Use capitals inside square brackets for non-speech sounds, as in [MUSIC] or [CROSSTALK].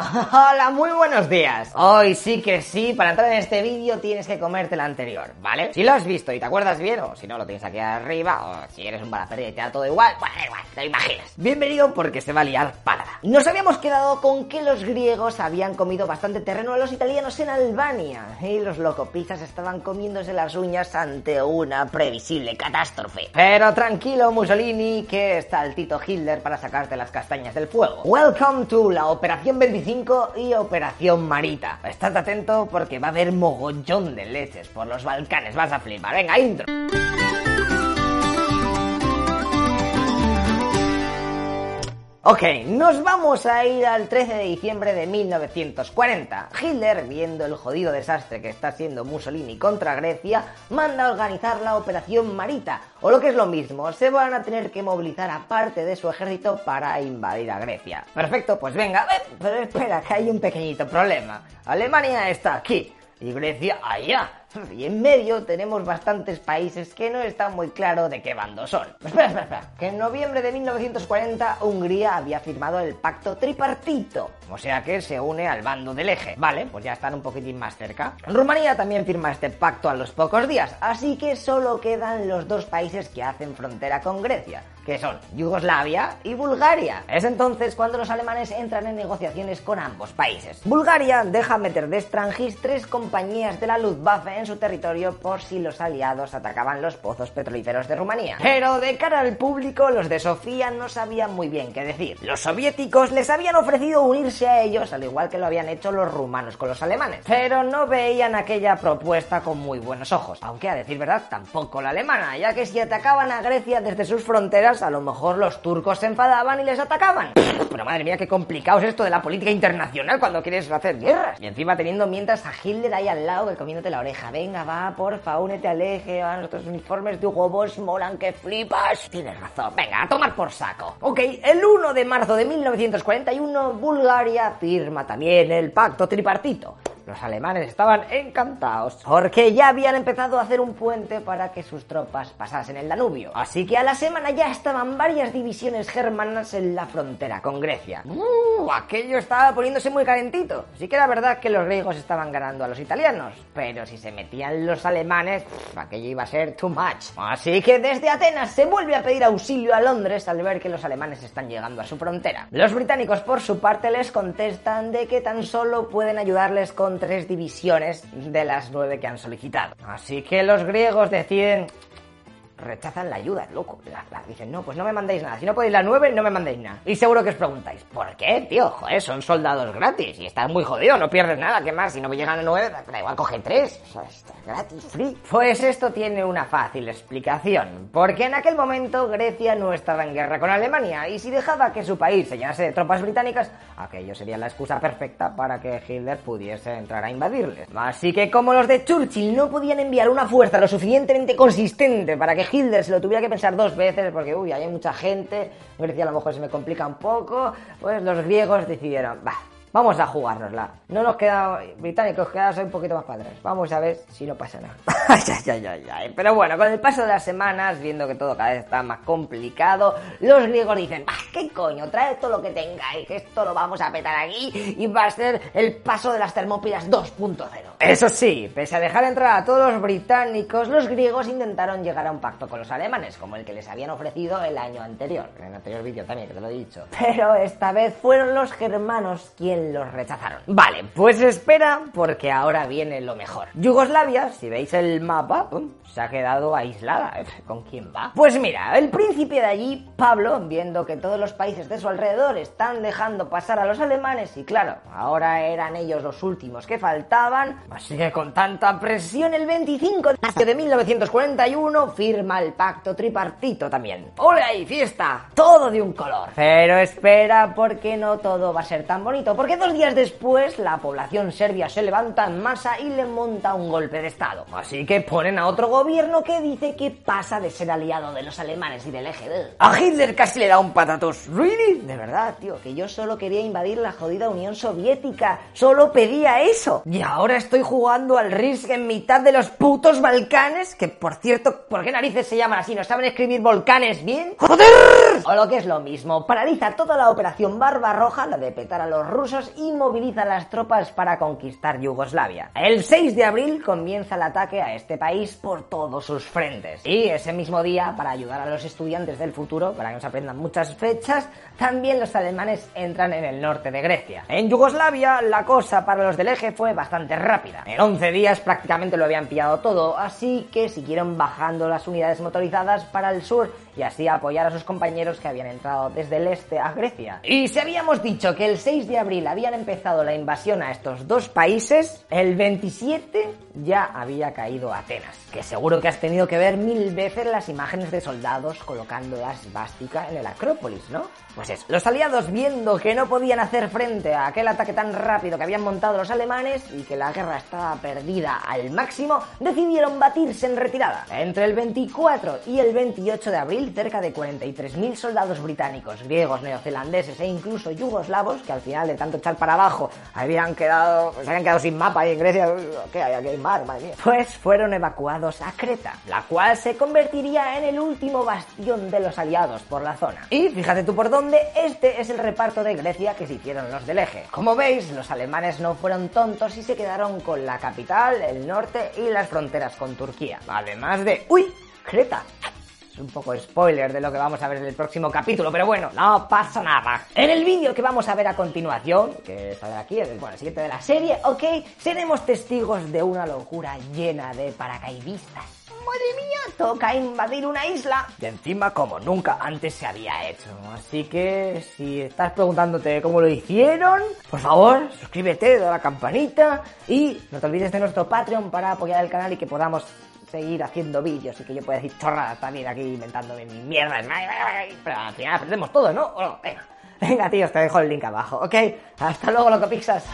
Hola, muy buenos días. Hoy sí que sí, para entrar en este vídeo tienes que comerte el anterior, ¿vale? Si lo has visto y te acuerdas bien, o si no lo tienes aquí arriba, o si eres un bala y te da todo igual, pues igual, te lo imaginas. Bienvenido porque se va a liar parada. Nos habíamos quedado con que los griegos habían comido bastante terreno a los italianos en Albania y los locopizzas estaban comiéndose las uñas ante una previsible catástrofe. Pero tranquilo, Mussolini, que está el Tito Hitler para sacarte las castañas del fuego. Welcome to la Operación 25 y Operación Marita. Estad atento porque va a haber mogollón de leches por los Balcanes, vas a flipar. Venga, intro. Ok, nos vamos a ir al 13 de diciembre de 1940. Hitler, viendo el jodido desastre que está haciendo Mussolini contra Grecia, manda a organizar la Operación Marita, o lo que es lo mismo, se van a tener que movilizar a parte de su ejército para invadir a Grecia. Perfecto, pues venga, eh, pero espera, que hay un pequeñito problema. Alemania está aquí y Grecia allá. [LAUGHS] Y en medio tenemos bastantes países que no están muy claro de qué bando son. [LAUGHS] Espera, espera, espera. Que en noviembre de 1940 Hungría había firmado el pacto tripartito. O sea que se une al bando del eje. Vale, pues ya están un poquitín más cerca. Rumanía también firma este pacto a los pocos días. Así que solo quedan los dos países que hacen frontera con Grecia. Que son Yugoslavia y Bulgaria. Es entonces cuando los alemanes entran en negociaciones con ambos países. Bulgaria deja meter de extranjis tres compañías de la Luftwaffe en su territorio por si los aliados atacaban los pozos petrolíferos de Rumanía. Pero de cara al público, los de Sofía no sabían muy bien qué decir. Los soviéticos les habían ofrecido unirse a ellos, al igual que lo habían hecho los rumanos con los alemanes. Pero no veían aquella propuesta con muy buenos ojos. Aunque a decir verdad, tampoco la alemana, ya que si atacaban a Grecia desde sus fronteras, a lo mejor los turcos se enfadaban y les atacaban. [LAUGHS] Pero madre mía, qué complicado es esto de la política internacional cuando quieres hacer guerras. Y encima teniendo mientras a Hitler ahí al lado, comiéndote la oreja venga, va, porfa, únete al eje, va, nuestros uniformes de Hugo molan que flipas. Tienes razón, venga, a tomar por saco. Ok, el 1 de marzo de 1941, Bulgaria firma también el pacto tripartito. Los alemanes estaban encantados porque ya habían empezado a hacer un puente para que sus tropas pasasen el Danubio. Así que a la semana ya estaban varias divisiones germanas en la frontera con Grecia. Uh, aquello estaba poniéndose muy calentito. Sí que era verdad que los griegos estaban ganando a los italianos, pero si se metían los alemanes, aquello iba a ser too much. Así que desde Atenas se vuelve a pedir auxilio a Londres al ver que los alemanes están llegando a su frontera. Los británicos por su parte les contestan de que tan solo pueden ayudarles con tres divisiones de las nueve que han solicitado. Así que los griegos deciden rechazan la ayuda, loco. dicen, no, pues no me mandéis nada. Si no podéis la 9, no me mandéis nada. Y seguro que os preguntáis, ¿por qué, tío? Joder, son soldados gratis y estás muy jodido, no pierdes nada. ¿Qué más? Si no me llegan a 9, da igual, coge 3. O sea, está gratis, free. Pues esto tiene una fácil explicación. Porque en aquel momento Grecia no estaba en guerra con Alemania y si dejaba que su país se llenase de tropas británicas, aquello sería la excusa perfecta para que Hitler pudiese entrar a invadirles. Así que como los de Churchill no podían enviar una fuerza lo suficientemente consistente para que Hitler se lo tuviera que pensar dos veces porque, uy, hay mucha gente, Grecia a lo mejor se me complica un poco, pues los griegos decidieron, va, Vamos a jugárnosla. No nos queda, británicos, quedaos un poquito más padres. Vamos a ver si no pasa nada. [LAUGHS] Pero bueno, con el paso de las semanas, viendo que todo cada vez está más complicado, los griegos dicen, ¡ah, qué coño! Trae todo lo que tengáis, que esto lo vamos a petar aquí y va a ser el paso de las termópilas 2.0. Eso sí, pese a dejar entrar a todos los británicos, los griegos intentaron llegar a un pacto con los alemanes, como el que les habían ofrecido el año anterior. En el anterior vídeo también, que te lo he dicho. Pero esta vez fueron los germanos quienes los rechazaron. Vale, pues espera porque ahora viene lo mejor. Yugoslavia, si veis el mapa, se ha quedado aislada. [LAUGHS] ¿Con quién va? Pues mira, el príncipe de allí, Pablo, viendo que todos los países de su alrededor están dejando pasar a los alemanes y claro, ahora eran ellos los últimos que faltaban, así que con tanta presión el 25 de 1941 firma el pacto tripartito también. ¡Ole ahí, fiesta! Todo de un color. Pero espera porque no todo va a ser tan bonito, porque Porque dos días después la población serbia se levanta en masa y le monta un golpe de estado. Así que ponen a otro gobierno que dice que pasa de ser aliado de los alemanes y del eje. A Hitler casi le da un patatos. ¿Really? De verdad, tío, que yo solo quería invadir la jodida Unión Soviética. Solo pedía eso. Y ahora estoy jugando al Risk en mitad de los putos Balcanes. Que por cierto, ¿por qué narices se llaman así? ¿No saben escribir volcanes bien? ¡Joder! O lo que es lo mismo, paraliza toda la operación Barbarroja, la de petar a los rusos, y moviliza las tropas para conquistar Yugoslavia. El 6 de abril comienza el ataque a este país por todos sus frentes. Y ese mismo día, para ayudar a los estudiantes del futuro, para que nos aprendan muchas fechas, también los alemanes entran en el norte de Grecia. En Yugoslavia, la cosa para los del eje fue bastante rápida. En 11 días prácticamente lo habían pillado todo, así que siguieron bajando las unidades motorizadas para el sur y así apoyar a sus compañeros que habían entrado desde el este a Grecia. Y si habíamos dicho que el 6 de abril habían empezado la invasión a estos dos países, el 27 ya había caído Atenas. Que seguro que has tenido que ver mil veces las imágenes de soldados colocando la svástica en el Acrópolis, ¿no? Pues eso, los aliados viendo que no podían hacer frente a aquel ataque tan rápido que habían montado los alemanes y que la guerra estaba perdida al máximo, decidieron batirse en retirada. Entre el 24 y el 28 de abril, cerca de 43.000 soldados británicos, griegos, neozelandeses e incluso yugoslavos, que al final de tanto echar para abajo habían quedado, se habían quedado sin mapa y en Grecia, ¿qué hay aquí? Mar, madre. Pues fueron evacuados a Creta, la cual se convertiría en el último bastión de los aliados por la zona. Y fíjate tú por dónde, este es el reparto de Grecia que se hicieron los del eje. Como veis, los alemanes no fueron tontos y se quedaron con la capital, el norte y las fronteras con Turquía. Además de... ¡Uy! Creta un poco spoiler de lo que vamos a ver en el próximo capítulo, pero bueno, no pasa nada. En el vídeo que vamos a ver a continuación, que sale aquí, el, bueno, el siguiente de la serie, ok, seremos testigos de una locura llena de paracaidistas. ¡Madre mía! Toca invadir una isla. Y encima como nunca antes se había hecho. Así que si estás preguntándote cómo lo hicieron, por favor, suscríbete, da la campanita y no te olvides de nuestro Patreon para apoyar el canal y que podamos seguir haciendo vídeos y que yo pueda decir chorradas también aquí inventándome mi mierda. Pero al final aprendemos todo, ¿no? Venga. Venga, tíos, te dejo el link abajo, ¿ok? Hasta luego, loco Pixas.